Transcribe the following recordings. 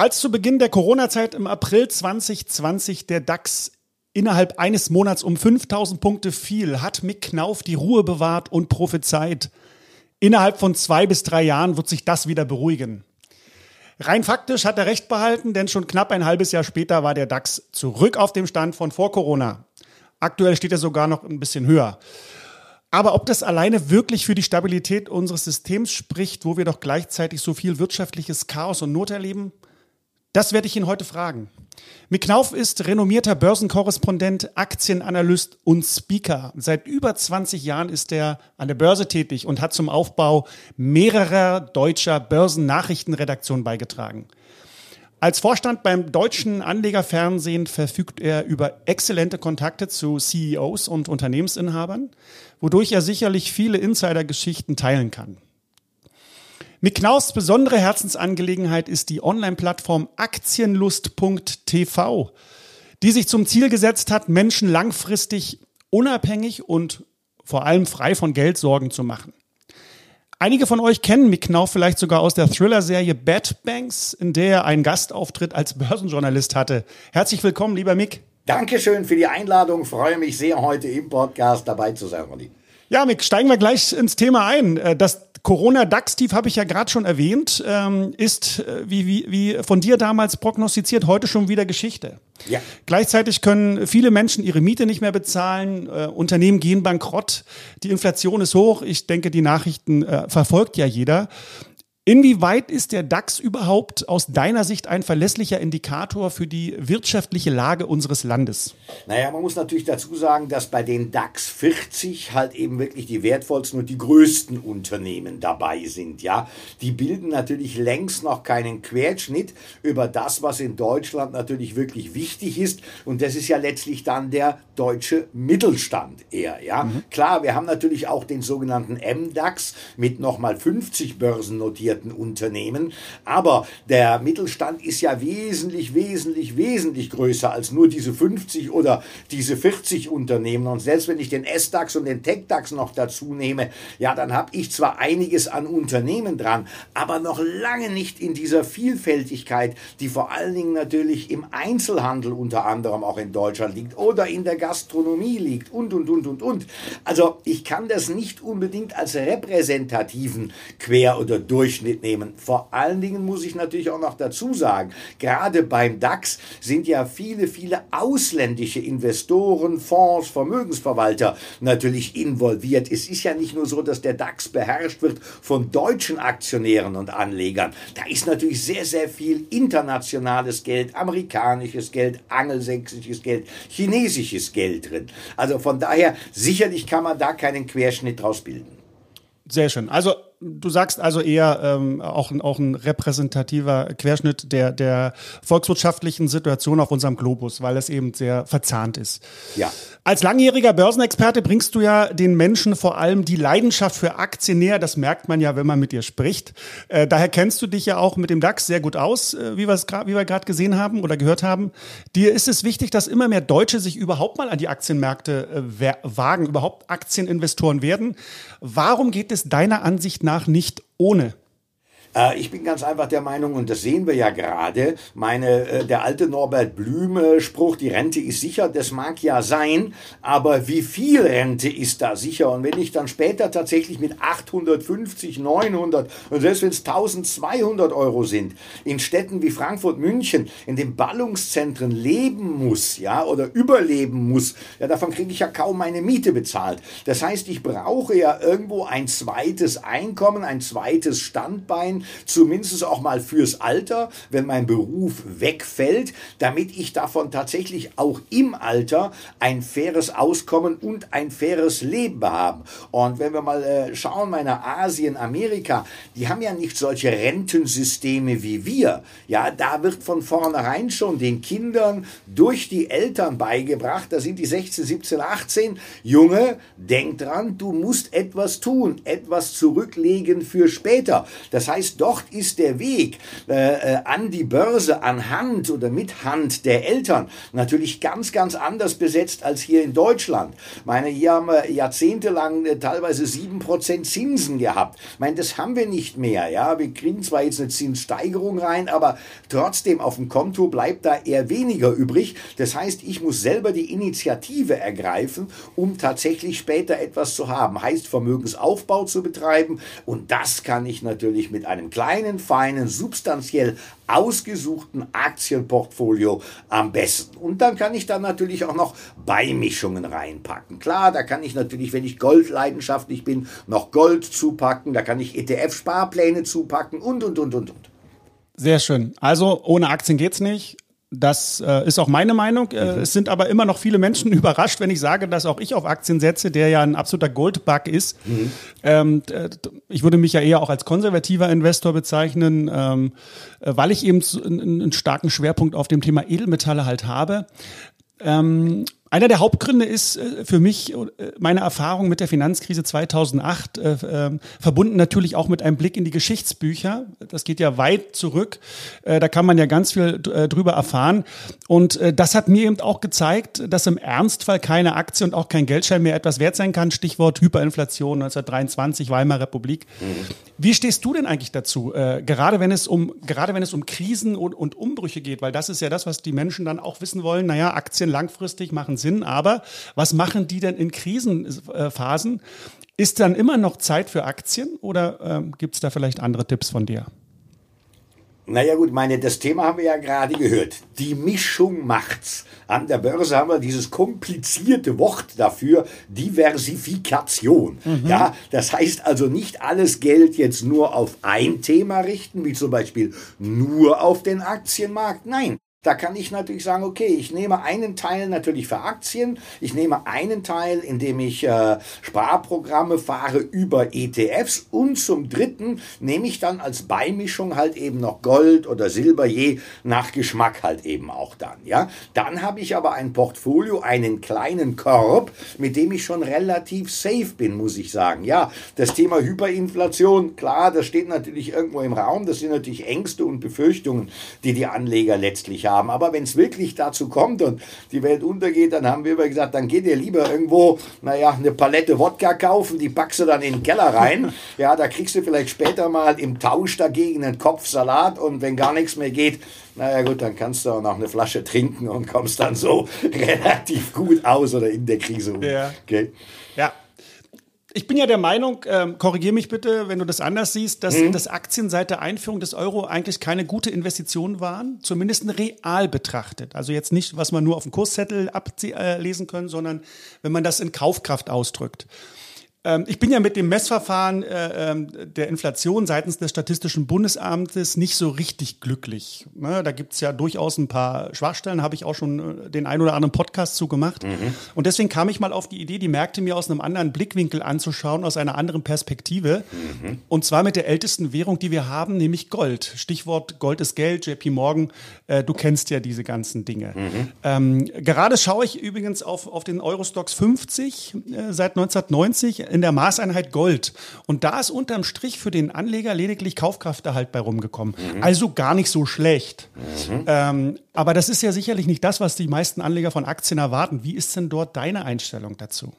Als zu Beginn der Corona-Zeit im April 2020 der DAX innerhalb eines Monats um 5000 Punkte fiel, hat Mick Knauf die Ruhe bewahrt und prophezeit. Innerhalb von zwei bis drei Jahren wird sich das wieder beruhigen. Rein faktisch hat er recht behalten, denn schon knapp ein halbes Jahr später war der DAX zurück auf dem Stand von vor Corona. Aktuell steht er sogar noch ein bisschen höher. Aber ob das alleine wirklich für die Stabilität unseres Systems spricht, wo wir doch gleichzeitig so viel wirtschaftliches Chaos und Not erleben, das werde ich ihn heute fragen. Mick Knauf ist renommierter Börsenkorrespondent, Aktienanalyst und Speaker. Seit über 20 Jahren ist er an der Börse tätig und hat zum Aufbau mehrerer deutscher Börsennachrichtenredaktionen beigetragen. Als Vorstand beim deutschen Anlegerfernsehen verfügt er über exzellente Kontakte zu CEOs und Unternehmensinhabern, wodurch er sicherlich viele Insidergeschichten teilen kann. Mick Knaus besondere Herzensangelegenheit ist die Online-Plattform Aktienlust.tv, die sich zum Ziel gesetzt hat, Menschen langfristig unabhängig und vor allem frei von Geldsorgen zu machen. Einige von euch kennen Mick Knauf vielleicht sogar aus der Thriller-Serie Bad Banks, in der er einen Gastauftritt als Börsenjournalist hatte. Herzlich willkommen, lieber Mick. Dankeschön für die Einladung. Freue mich sehr, heute im Podcast dabei zu sein, Ronny. Ja, Mick, steigen wir gleich ins Thema ein. Äh, das Corona-DAX-Tief habe ich ja gerade schon erwähnt, ähm, ist, äh, wie, wie, wie von dir damals prognostiziert, heute schon wieder Geschichte. Ja. Gleichzeitig können viele Menschen ihre Miete nicht mehr bezahlen, äh, Unternehmen gehen bankrott, die Inflation ist hoch. Ich denke, die Nachrichten verfolgt ja jeder. Inwieweit ist der DAX überhaupt aus deiner Sicht ein verlässlicher Indikator für die wirtschaftliche Lage unseres Landes? Naja, man muss natürlich dazu sagen, dass bei den DAX 40 halt eben wirklich die wertvollsten und die größten Unternehmen dabei sind. Ja, die bilden natürlich längst noch keinen Querschnitt über das, was in Deutschland natürlich wirklich wichtig ist. Und das ist ja letztlich dann der deutsche Mittelstand eher. Ja, mhm. klar, wir haben natürlich auch den sogenannten MDAX mit nochmal 50 börsennotierten börsennotierten Unternehmen. Aber der Mittelstand ist ja wesentlich, wesentlich, wesentlich größer als nur diese 50 oder diese 40 Unternehmen. Und selbst wenn ich den S-DAX und den Tech-DAX noch dazu nehme, ja, dann habe ich zwar einiges an Unternehmen dran, aber noch lange nicht in dieser Vielfältigkeit, die vor allen Dingen natürlich im Einzelhandel unter anderem auch in Deutschland liegt oder in der Gastronomie liegt und, und, und, und, und. Also ich kann das nicht unbedingt als repräsentativen Quer- oder Durchschnitt mitnehmen. Vor allen Dingen muss ich natürlich auch noch dazu sagen, gerade beim DAX sind ja viele, viele ausländische Investoren, Fonds, Vermögensverwalter natürlich involviert. Es ist ja nicht nur so, dass der DAX beherrscht wird von deutschen Aktionären und Anlegern. Da ist natürlich sehr, sehr viel internationales Geld, amerikanisches Geld, angelsächsisches Geld, chinesisches Geld drin. Also von daher, sicherlich kann man da keinen Querschnitt draus bilden. Sehr schön. Also du sagst also eher ähm, auch, auch ein repräsentativer Querschnitt der, der volkswirtschaftlichen Situation auf unserem Globus, weil es eben sehr verzahnt ist. Ja. Als langjähriger Börsenexperte bringst du ja den Menschen vor allem die Leidenschaft für Aktien näher. Das merkt man ja, wenn man mit dir spricht. Äh, daher kennst du dich ja auch mit dem DAX sehr gut aus, äh, wie, wie wir gerade gesehen haben oder gehört haben. Dir ist es wichtig, dass immer mehr Deutsche sich überhaupt mal an die Aktienmärkte äh, wagen, überhaupt Aktieninvestoren werden. Warum geht es deiner Ansicht nach nicht ohne? Äh, ich bin ganz einfach der Meinung, und das sehen wir ja gerade, meine, äh, der alte Norbert Blüme-Spruch, die Rente ist sicher, das mag ja sein, aber wie viel Rente ist da sicher? Und wenn ich dann später tatsächlich mit 850, 900 und selbst wenn es 1200 Euro sind, in Städten wie Frankfurt, München, in den Ballungszentren leben muss, ja, oder überleben muss, ja, davon kriege ich ja kaum meine Miete bezahlt. Das heißt, ich brauche ja irgendwo ein zweites Einkommen, ein zweites Standbein, zumindest auch mal fürs Alter, wenn mein Beruf wegfällt, damit ich davon tatsächlich auch im Alter ein faires Auskommen und ein faires Leben haben. Und wenn wir mal äh, schauen, meine Asien, Amerika, die haben ja nicht solche Rentensysteme wie wir. Ja, da wird von vornherein schon den Kindern durch die Eltern beigebracht, da sind die 16, 17, 18, Junge, denk dran, du musst etwas tun, etwas zurücklegen für später. Das heißt, heißt, dort ist der Weg äh, äh, an die Börse anhand oder mit Hand der Eltern natürlich ganz, ganz anders besetzt als hier in Deutschland. Ich meine, hier haben wir jahrzehntelang äh, teilweise sieben Prozent Zinsen gehabt. Ich meine, das haben wir nicht mehr. Ja, wir kriegen zwar jetzt eine Zinssteigerung rein, aber trotzdem auf dem Konto bleibt da eher weniger übrig. Das heißt, ich muss selber die Initiative ergreifen, um tatsächlich später etwas zu haben. Heißt Vermögensaufbau zu betreiben und das kann ich natürlich mit einem kleinen, feinen, substanziell ausgesuchten Aktienportfolio am besten. Und dann kann ich dann natürlich auch noch Beimischungen reinpacken. Klar, da kann ich natürlich, wenn ich Goldleidenschaftlich bin, noch Gold zupacken, da kann ich ETF-Sparpläne zupacken und, und, und, und, und. Sehr schön. Also ohne Aktien geht's nicht. Das äh, ist auch meine Meinung. Äh, mhm. Es sind aber immer noch viele Menschen überrascht, wenn ich sage, dass auch ich auf Aktien setze, der ja ein absoluter Goldbug ist. Mhm. Ähm, ich würde mich ja eher auch als konservativer Investor bezeichnen, ähm, äh, weil ich eben einen, einen starken Schwerpunkt auf dem Thema Edelmetalle halt habe. Ähm, einer der Hauptgründe ist äh, für mich äh, meine Erfahrung mit der Finanzkrise 2008, äh, äh, verbunden natürlich auch mit einem Blick in die Geschichtsbücher. Das geht ja weit zurück. Äh, da kann man ja ganz viel drüber erfahren. Und das hat mir eben auch gezeigt, dass im Ernstfall keine Aktie und auch kein Geldschein mehr etwas wert sein kann. Stichwort Hyperinflation 1923, Weimarer Republik. Mhm. Wie stehst du denn eigentlich dazu? gerade wenn es um, gerade wenn es um Krisen und, und Umbrüche geht, weil das ist ja das, was die Menschen dann auch wissen wollen. Naja, Aktien langfristig machen Sinn, aber was machen die denn in Krisenphasen? Ist dann immer noch Zeit für Aktien oder ähm, gibt es da vielleicht andere Tipps von dir? Naja gut, meine, das Thema haben wir ja gerade gehört. Die Mischung macht's. An der Börse haben wir dieses komplizierte Wort dafür, Diversifikation. Mhm. Ja, das heißt also nicht alles Geld jetzt nur auf ein Thema richten, wie zum Beispiel nur auf den Aktienmarkt. Nein, da kann ich natürlich sagen, okay, ich nehme einen Teil natürlich für Aktien, ich nehme einen Teil, indem ich äh, Sparprogramme fahre über ETFs und zum dritten nehme ich dann als Beimischung halt eben noch Gold oder Silber, je nach Geschmack halt eben auch dann, ja. Dann habe ich aber ein Portfolio, einen kleinen Korb, mit dem ich schon relativ safe bin, muss ich sagen. Ja, das Thema Hyperinflation, klar, das steht natürlich irgendwo im Raum, das sind natürlich Ängste und Befürchtungen, die die Anleger letztlich haben haben. Aber wenn es wirklich dazu kommt und die Welt untergeht, dann haben wir immer gesagt, dann geht ihr lieber irgendwo, naja, eine Palette Wodka kaufen, die packst du dann in den Keller rein. Ja, da kriegst du vielleicht später mal im Tausch dagegen einen Kopf Salat und wenn gar nichts mehr geht, naja gut, dann kannst du auch noch eine Flasche trinken und kommst dann so relativ gut aus oder in der Krise. Ja. Okay. Ja, ich bin ja der Meinung, ähm, korrigiere mich bitte, wenn du das anders siehst, dass, mhm. dass Aktien seit der Einführung des Euro eigentlich keine gute Investition waren, zumindest real betrachtet. Also jetzt nicht, was man nur auf dem Kurszettel ablesen können, sondern wenn man das in Kaufkraft ausdrückt. Ähm, ich bin ja mit dem Messverfahren äh, ähm, der Inflation seitens des Statistischen Bundesamtes nicht so richtig glücklich. Ne? Da gibt's ja durchaus ein paar Schwachstellen, habe ich auch schon äh, den ein oder anderen Podcast zu gemacht. Mhm. Und deswegen kam ich mal auf die Idee, die Märkte mir aus einem anderen Blickwinkel anzuschauen, aus einer anderen Perspektive. Mhm. Und zwar mit der ältesten Währung, die wir haben, nämlich Gold. Stichwort Gold ist Geld, JP Morgan, äh, du kennst ja diese ganzen Dinge. Mhm. Ähm, gerade schaue ich übrigens auf, auf den Eurostox 50 äh, seit 1990 in der Maßeinheit Gold. Und da ist unterm Strich für den Anleger lediglich Kaufkrafterhalt bei rumgekommen. Mhm. Also gar nicht so schlecht. Mhm. Ähm, aber das ist ja sicherlich nicht das, was die meisten Anleger von Aktien erwarten. Wie ist denn dort deine Einstellung dazu?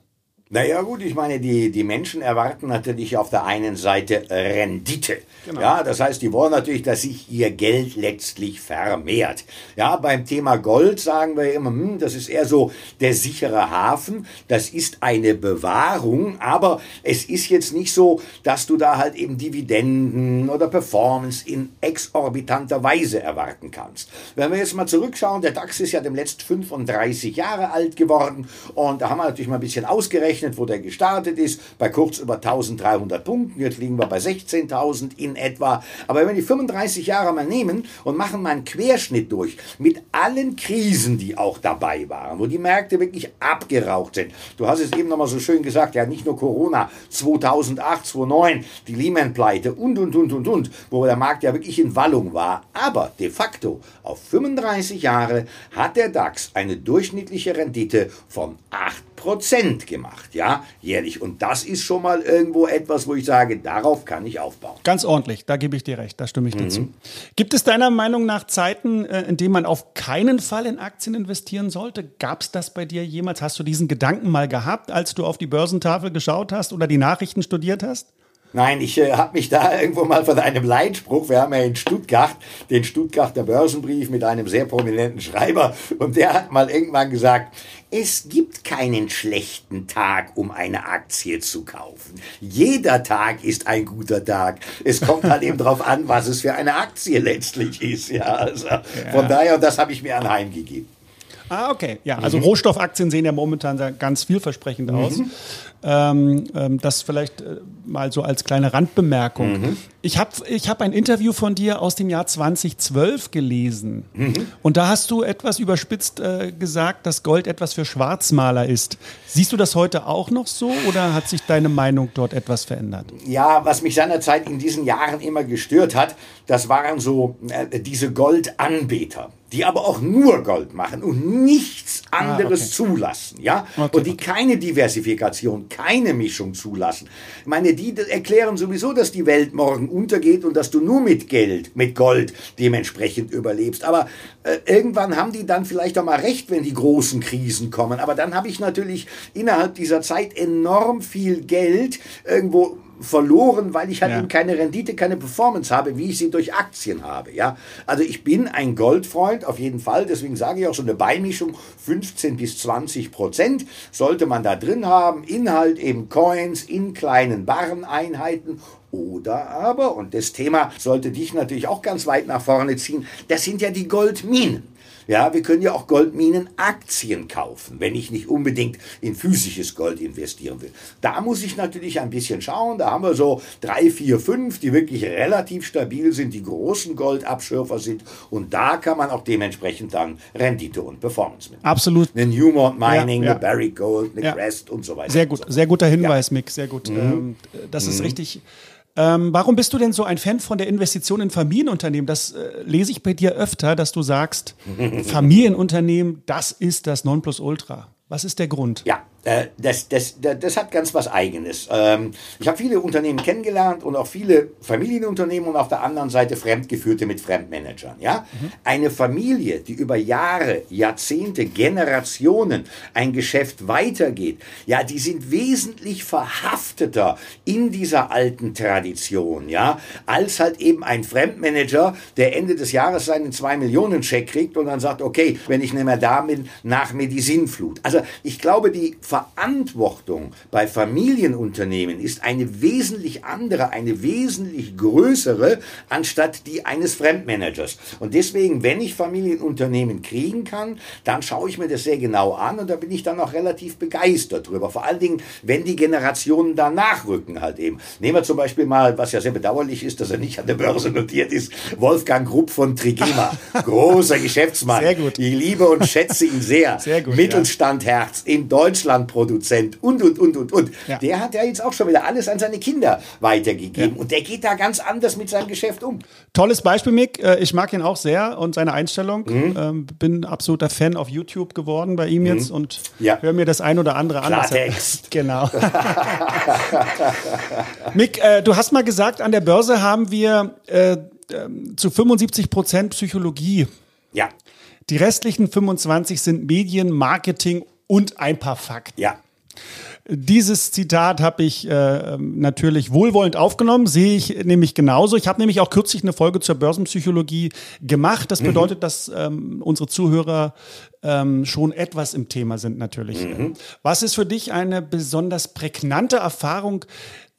Naja gut, ich meine, die, die Menschen erwarten natürlich auf der einen Seite Rendite. Genau. Ja, das heißt, die wollen natürlich, dass sich ihr Geld letztlich vermehrt. Ja, beim Thema Gold sagen wir immer, hm, das ist eher so der sichere Hafen. Das ist eine Bewahrung, aber es ist jetzt nicht so, dass du da halt eben Dividenden oder Performance in exorbitanter Weise erwarten kannst. Wenn wir jetzt mal zurückschauen, der DAX ist ja dem letzten 35 Jahre alt geworden und da haben wir natürlich mal ein bisschen ausgerechnet, gerechnet, wo der gestartet ist, bei kurz über 1300 Punkten. Jetzt liegen wir bei 16.000 in etwa. Aber wenn wir die 35 Jahre mal nehmen und machen mal einen Querschnitt durch mit allen Krisen, die auch dabei waren, wo die Märkte wirklich abgeraucht sind. Du hast es eben nochmal so schön gesagt, ja, nicht nur Corona, 2008, 2009, die Lehman-Pleite und, und, und, und, und, wo der Markt ja wirklich in Wallung war. Aber de facto auf 35 Jahre hat der DAX eine durchschnittliche Rendite von 8% gemacht. Ja, jährlich. Und das ist schon mal irgendwo etwas, wo ich sage, darauf kann ich aufbauen. Ganz ordentlich, da gebe ich dir recht, da stimme ich dir zu. Gibt es deiner Meinung nach Zeiten, äh, in denen man auf keinen Fall in Aktien investieren sollte? Gab es das bei dir jemals? Hast du diesen Gedanken mal gehabt, als du auf die Börsentafel geschaut hast oder die Nachrichten studiert hast? Nein, ich äh, habe mich da irgendwo mal von einem Leitspruch, wir haben ja in Stuttgart den Stuttgarter Börsenbrief mit einem sehr prominenten Schreiber und der hat mal irgendwann gesagt, es gibt keinen schlechten Tag, um eine Aktie zu kaufen. Jeder Tag ist ein guter Tag. Es kommt halt eben darauf an, was es für eine Aktie letztlich ist. Ja, also ja. von daher, das habe ich mir anheimgegeben. Ah, okay. Ja, also mhm. Rohstoffaktien sehen ja momentan ganz vielversprechend aus. Mhm. Ähm, ähm, das vielleicht äh, mal so als kleine Randbemerkung. Mhm. Ich habe ich hab ein Interview von dir aus dem Jahr 2012 gelesen. Mhm. Und da hast du etwas überspitzt äh, gesagt, dass Gold etwas für Schwarzmaler ist. Siehst du das heute auch noch so oder hat sich deine Meinung dort etwas verändert? Ja, was mich seinerzeit in diesen Jahren immer gestört hat, das waren so äh, diese Goldanbeter die aber auch nur Gold machen und nichts anderes ah, okay. zulassen, ja, okay, und die okay. keine Diversifikation, keine Mischung zulassen. Ich meine, die erklären sowieso, dass die Welt morgen untergeht und dass du nur mit Geld, mit Gold dementsprechend überlebst. Aber äh, irgendwann haben die dann vielleicht auch mal recht, wenn die großen Krisen kommen. Aber dann habe ich natürlich innerhalb dieser Zeit enorm viel Geld irgendwo verloren, weil ich halt ja. eben keine Rendite, keine Performance habe, wie ich sie durch Aktien habe. Ja, also ich bin ein Goldfreund auf jeden Fall. Deswegen sage ich auch so eine Beimischung 15 bis 20 Prozent sollte man da drin haben. Inhalt eben Coins in kleinen Wareneinheiten oder aber, und das Thema sollte dich natürlich auch ganz weit nach vorne ziehen, das sind ja die Goldminen. Ja, wir können ja auch Goldminenaktien kaufen, wenn ich nicht unbedingt in physisches Gold investieren will. Da muss ich natürlich ein bisschen schauen. Da haben wir so drei, vier, fünf, die wirklich relativ stabil sind, die großen Goldabschürfer sind. Und da kann man auch dementsprechend dann Rendite und Performance mit. Absolut. Eine Newmont Mining, ja, ja. eine Barrick Gold, eine ja. Crest und so weiter. Sehr gut, sehr guter Hinweis, Mick, sehr gut. Mhm. Ähm, das ist mhm. richtig ähm, warum bist du denn so ein Fan von der Investition in Familienunternehmen? Das äh, lese ich bei dir öfter, dass du sagst, Familienunternehmen, das ist das Nonplusultra. Was ist der Grund? Ja, das, das, das, das hat ganz was Eigenes. Ähm, ich habe viele Unternehmen kennengelernt und auch viele Familienunternehmen und auf der anderen Seite Fremdgeführte mit Fremdmanagern. Ja? Mhm. Eine Familie, die über Jahre, Jahrzehnte, Generationen ein Geschäft weitergeht, ja, die sind wesentlich verhafteter in dieser alten Tradition, ja, als halt eben ein Fremdmanager, der Ende des Jahres seinen 2 Millionen Scheck kriegt und dann sagt, okay, wenn ich nicht mehr da bin, nach mir die Sinnflut. Also ich glaube, die Verantwortung bei Familienunternehmen ist eine wesentlich andere, eine wesentlich größere, anstatt die eines Fremdmanagers. Und deswegen, wenn ich Familienunternehmen kriegen kann, dann schaue ich mir das sehr genau an und da bin ich dann auch relativ begeistert drüber. Vor allen Dingen, wenn die Generationen da nachrücken halt eben. Nehmen wir zum Beispiel mal, was ja sehr bedauerlich ist, dass er nicht an der Börse notiert ist, Wolfgang Grupp von Trigema. Großer Geschäftsmann. Sehr gut. Ich liebe und schätze ihn sehr. Sehr gut. Mittelstandherz ja. in Deutschland Produzent und, und, und, und, und. Ja. Der hat ja jetzt auch schon wieder alles an seine Kinder weitergegeben. Ja. Und der geht da ganz anders mit seinem Geschäft um. Tolles Beispiel, Mick. Äh, ich mag ihn auch sehr und seine Einstellung. Mhm. Ähm, bin absoluter Fan auf YouTube geworden bei ihm jetzt mhm. und ja. höre mir das ein oder andere an. Klartext. Genau. Mick, äh, du hast mal gesagt, an der Börse haben wir äh, ähm, zu 75 Prozent Psychologie. Ja. Die restlichen 25 sind Medien, Marketing und ein paar Fakten. Ja. Dieses Zitat habe ich äh, natürlich wohlwollend aufgenommen, sehe ich nämlich genauso. Ich habe nämlich auch kürzlich eine Folge zur Börsenpsychologie gemacht. Das mhm. bedeutet, mhm. dass ähm, unsere Zuhörer ähm, schon etwas im Thema sind natürlich. Mhm. Was ist für dich eine besonders prägnante Erfahrung,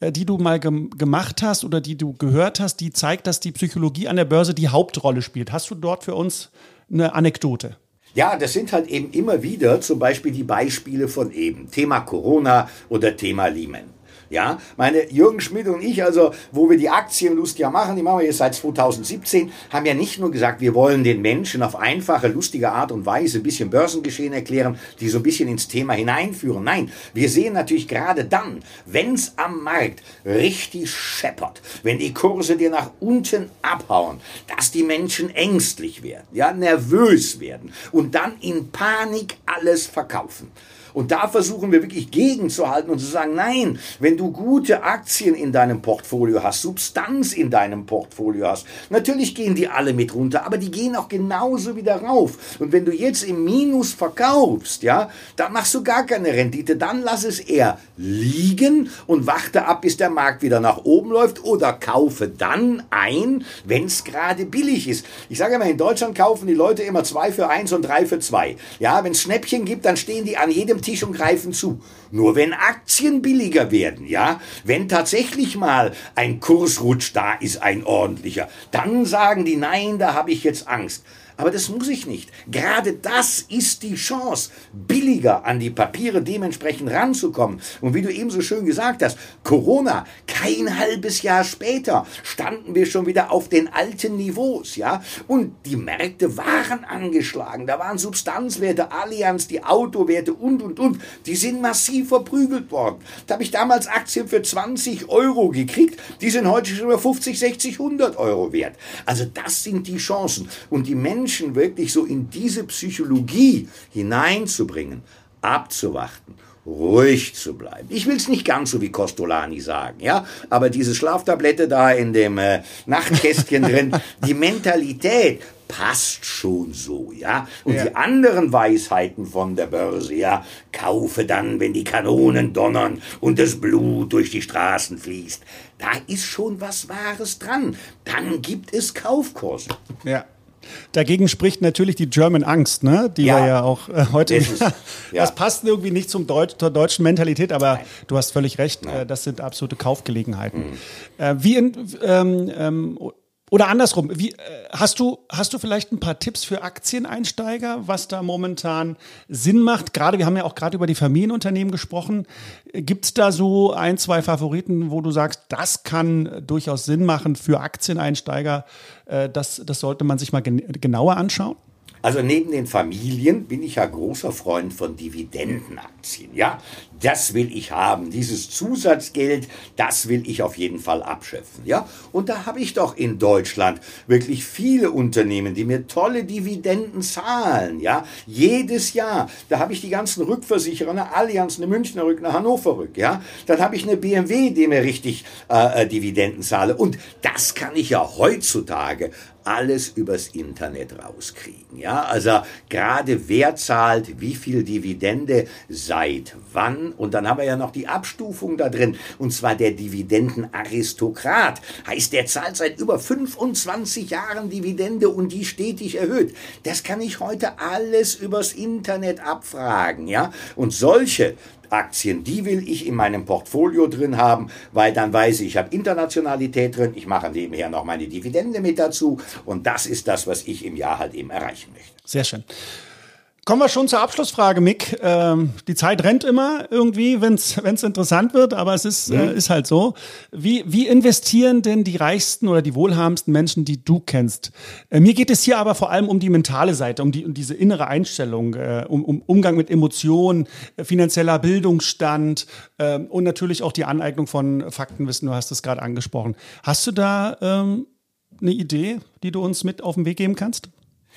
äh, die du mal gem gemacht hast oder die du gehört hast, die zeigt, dass die Psychologie an der Börse die Hauptrolle spielt? Hast du dort für uns eine Anekdote? Ja, das sind halt eben immer wieder zum Beispiel die Beispiele von eben. Thema Corona oder Thema Lehman. Ja, meine Jürgen Schmidt und ich, also wo wir die Aktienlust ja machen, die machen wir jetzt seit 2017, haben ja nicht nur gesagt, wir wollen den Menschen auf einfache, lustige Art und Weise ein bisschen Börsengeschehen erklären, die so ein bisschen ins Thema hineinführen. Nein, wir sehen natürlich gerade dann, wenn es am Markt richtig scheppert, wenn die Kurse dir nach unten abhauen, dass die Menschen ängstlich werden, ja, nervös werden und dann in Panik alles verkaufen. Und da versuchen wir wirklich gegenzuhalten und zu sagen, nein, wenn du gute Aktien in deinem Portfolio hast, Substanz in deinem Portfolio hast, natürlich gehen die alle mit runter, aber die gehen auch genauso wieder rauf. Und wenn du jetzt im Minus verkaufst, ja, dann machst du gar keine Rendite, dann lass es eher liegen und warte ab, bis der Markt wieder nach oben läuft oder kaufe dann ein, wenn es gerade billig ist. Ich sage immer, in Deutschland kaufen die Leute immer zwei für eins und drei für zwei. Ja, wenn es Schnäppchen gibt, dann stehen die an jedem Tisch und greifen zu. Nur wenn Aktien billiger werden, ja, wenn tatsächlich mal ein Kursrutsch da ist, ein ordentlicher, dann sagen die, nein, da habe ich jetzt Angst. Aber das muss ich nicht. Gerade das ist die Chance, billiger an die Papiere dementsprechend ranzukommen. Und wie du eben so schön gesagt hast, Corona, kein halbes Jahr später standen wir schon wieder auf den alten Niveaus, ja. Und die Märkte waren angeschlagen. Da waren Substanzwerte, Allianz, die Autowerte und, und, und. Die sind massiv verprügelt worden. Da habe ich damals Aktien für 20 Euro gekriegt. Die sind heute schon über 50, 60, 100 Euro wert. Also das sind die Chancen. Und die Menschen, Menschen wirklich so in diese Psychologie hineinzubringen, abzuwarten, ruhig zu bleiben. Ich will es nicht ganz so wie Costolani sagen, ja, aber diese Schlaftablette da in dem äh, Nachtkästchen drin, die Mentalität passt schon so, ja. Und ja. die anderen Weisheiten von der Börse, ja, kaufe dann, wenn die Kanonen donnern und das Blut durch die Straßen fließt. Da ist schon was Wahres dran. Dann gibt es Kaufkurse. Ja. Dagegen spricht natürlich die German Angst, ne? die ja. wir ja auch äh, heute. Ja. das passt irgendwie nicht zum Deut zur deutschen Mentalität, aber Nein. du hast völlig recht, äh, das sind absolute Kaufgelegenheiten. Mhm. Äh, wie in, ähm, ähm, oder andersrum, wie, äh, hast, du, hast du vielleicht ein paar Tipps für Aktieneinsteiger, was da momentan Sinn macht? Gerade, wir haben ja auch gerade über die Familienunternehmen gesprochen. Gibt es da so ein, zwei Favoriten, wo du sagst, das kann durchaus Sinn machen für Aktieneinsteiger? Äh, das, das sollte man sich mal gen genauer anschauen? Also neben den Familien bin ich ja großer Freund von Dividendenaktien. Ja, das will ich haben. Dieses Zusatzgeld, das will ich auf jeden Fall abschöpfen. Ja, und da habe ich doch in Deutschland wirklich viele Unternehmen, die mir tolle Dividenden zahlen. Ja, jedes Jahr. Da habe ich die ganzen Rückversicherer, eine Allianz, eine Münchner Rück, eine Hannover Rück. Ja, dann habe ich eine BMW, die mir richtig äh, äh, Dividenden zahle. Und das kann ich ja heutzutage alles übers Internet rauskriegen. Ja, also gerade wer zahlt wie viel Dividende seit wann und dann haben wir ja noch die Abstufung da drin und zwar der Dividendenaristokrat. Heißt, der zahlt seit über 25 Jahren Dividende und die stetig erhöht. Das kann ich heute alles übers Internet abfragen, ja? Und solche Aktien, die will ich in meinem Portfolio drin haben, weil dann weiß ich, ich habe Internationalität drin, ich mache nebenher noch meine Dividende mit dazu und das ist das, was ich im Jahr halt eben erreichen möchte. Sehr schön. Kommen wir schon zur Abschlussfrage, Mick. Ähm, die Zeit rennt immer irgendwie, wenn es interessant wird, aber es ist, mhm. äh, ist halt so. Wie, wie investieren denn die reichsten oder die wohlhabendsten Menschen, die du kennst? Äh, mir geht es hier aber vor allem um die mentale Seite, um, die, um diese innere Einstellung, äh, um, um Umgang mit Emotionen, äh, finanzieller Bildungsstand äh, und natürlich auch die Aneignung von Faktenwissen. Du hast es gerade angesprochen. Hast du da ähm, eine Idee, die du uns mit auf den Weg geben kannst?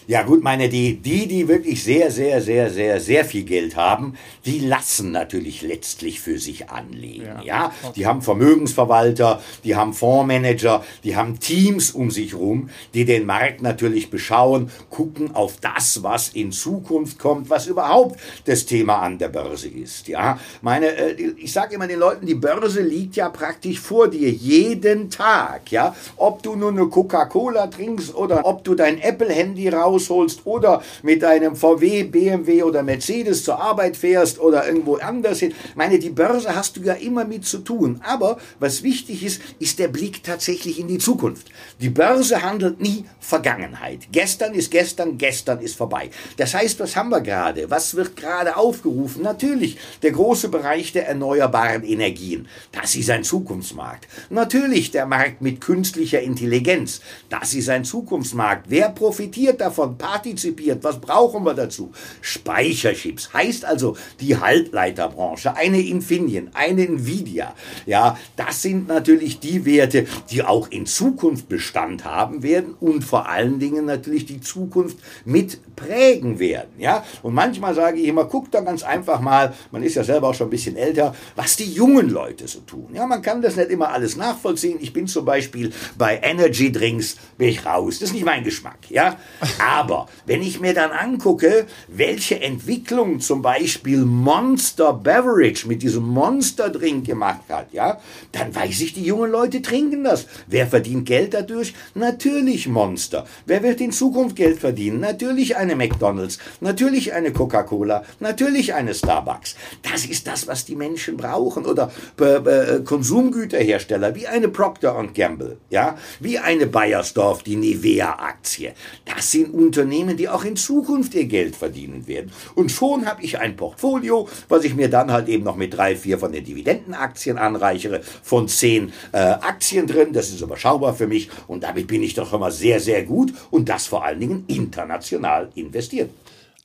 Ja gut, meine, die, die, die wirklich sehr, sehr, sehr, sehr, sehr viel Geld haben, die lassen natürlich letztlich für sich anlegen. Ja, ja? Okay. die haben Vermögensverwalter, die haben Fondsmanager, die haben Teams um sich rum, die den Markt natürlich beschauen, gucken auf das, was in Zukunft kommt, was überhaupt das Thema an der Börse ist. Ja, meine, äh, ich sage immer den Leuten, die Börse liegt ja praktisch vor dir jeden Tag. Ja, ob du nur eine Coca-Cola trinkst oder ob du dein Apple-Handy raus rausholst oder mit deinem VW, BMW oder Mercedes zur Arbeit fährst oder irgendwo anders hin. Meine, die Börse hast du ja immer mit zu tun. Aber was wichtig ist, ist der Blick tatsächlich in die Zukunft. Die Börse handelt nie Vergangenheit. Gestern ist gestern, gestern ist vorbei. Das heißt, was haben wir gerade? Was wird gerade aufgerufen? Natürlich der große Bereich der erneuerbaren Energien. Das ist ein Zukunftsmarkt. Natürlich der Markt mit künstlicher Intelligenz. Das ist ein Zukunftsmarkt. Wer profitiert davon? Davon partizipiert. Was brauchen wir dazu? Speicherchips. Heißt also, die Halbleiterbranche, eine Infineon, eine Nvidia. Ja, das sind natürlich die Werte, die auch in Zukunft Bestand haben werden und vor allen Dingen natürlich die Zukunft mit prägen werden. Ja, und manchmal sage ich immer, guckt da ganz einfach mal, man ist ja selber auch schon ein bisschen älter, was die jungen Leute so tun. Ja, man kann das nicht immer alles nachvollziehen. Ich bin zum Beispiel bei Energy Drinks bin ich raus. Das ist nicht mein Geschmack. Ja, aber wenn ich mir dann angucke, welche Entwicklung zum Beispiel Monster Beverage mit diesem Monster Drink gemacht hat, ja, dann weiß ich, die jungen Leute trinken das. Wer verdient Geld dadurch? Natürlich Monster. Wer wird in Zukunft Geld verdienen? Natürlich eine McDonald's, natürlich eine Coca-Cola, natürlich eine Starbucks. Das ist das, was die Menschen brauchen. Oder äh, äh, Konsumgüterhersteller wie eine Procter Gamble, ja, wie eine Bayersdorf, die Nivea-Aktie. Das sind Unternehmen, die auch in Zukunft ihr Geld verdienen werden. Und schon habe ich ein Portfolio, was ich mir dann halt eben noch mit drei, vier von den Dividendenaktien anreichere, von zehn äh, Aktien drin. Das ist überschaubar für mich und damit bin ich doch immer sehr, sehr gut und das vor allen Dingen international investiert.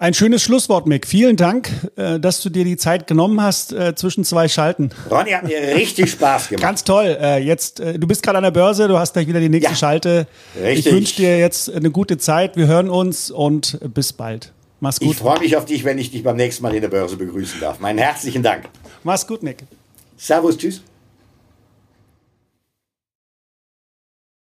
Ein schönes Schlusswort, Mick. Vielen Dank, äh, dass du dir die Zeit genommen hast äh, zwischen zwei Schalten. Ronny hat mir richtig Spaß gemacht. Ganz toll. Äh, jetzt, du bist gerade an der Börse, du hast gleich wieder die nächste ja, Schalte. Richtig. Ich wünsche dir jetzt eine gute Zeit. Wir hören uns und bis bald. Mach's gut. Ich freue mich auf dich, wenn ich dich beim nächsten Mal in der Börse begrüßen darf. Meinen herzlichen Dank. Mach's gut, Mick. Servus, tschüss.